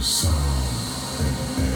sound and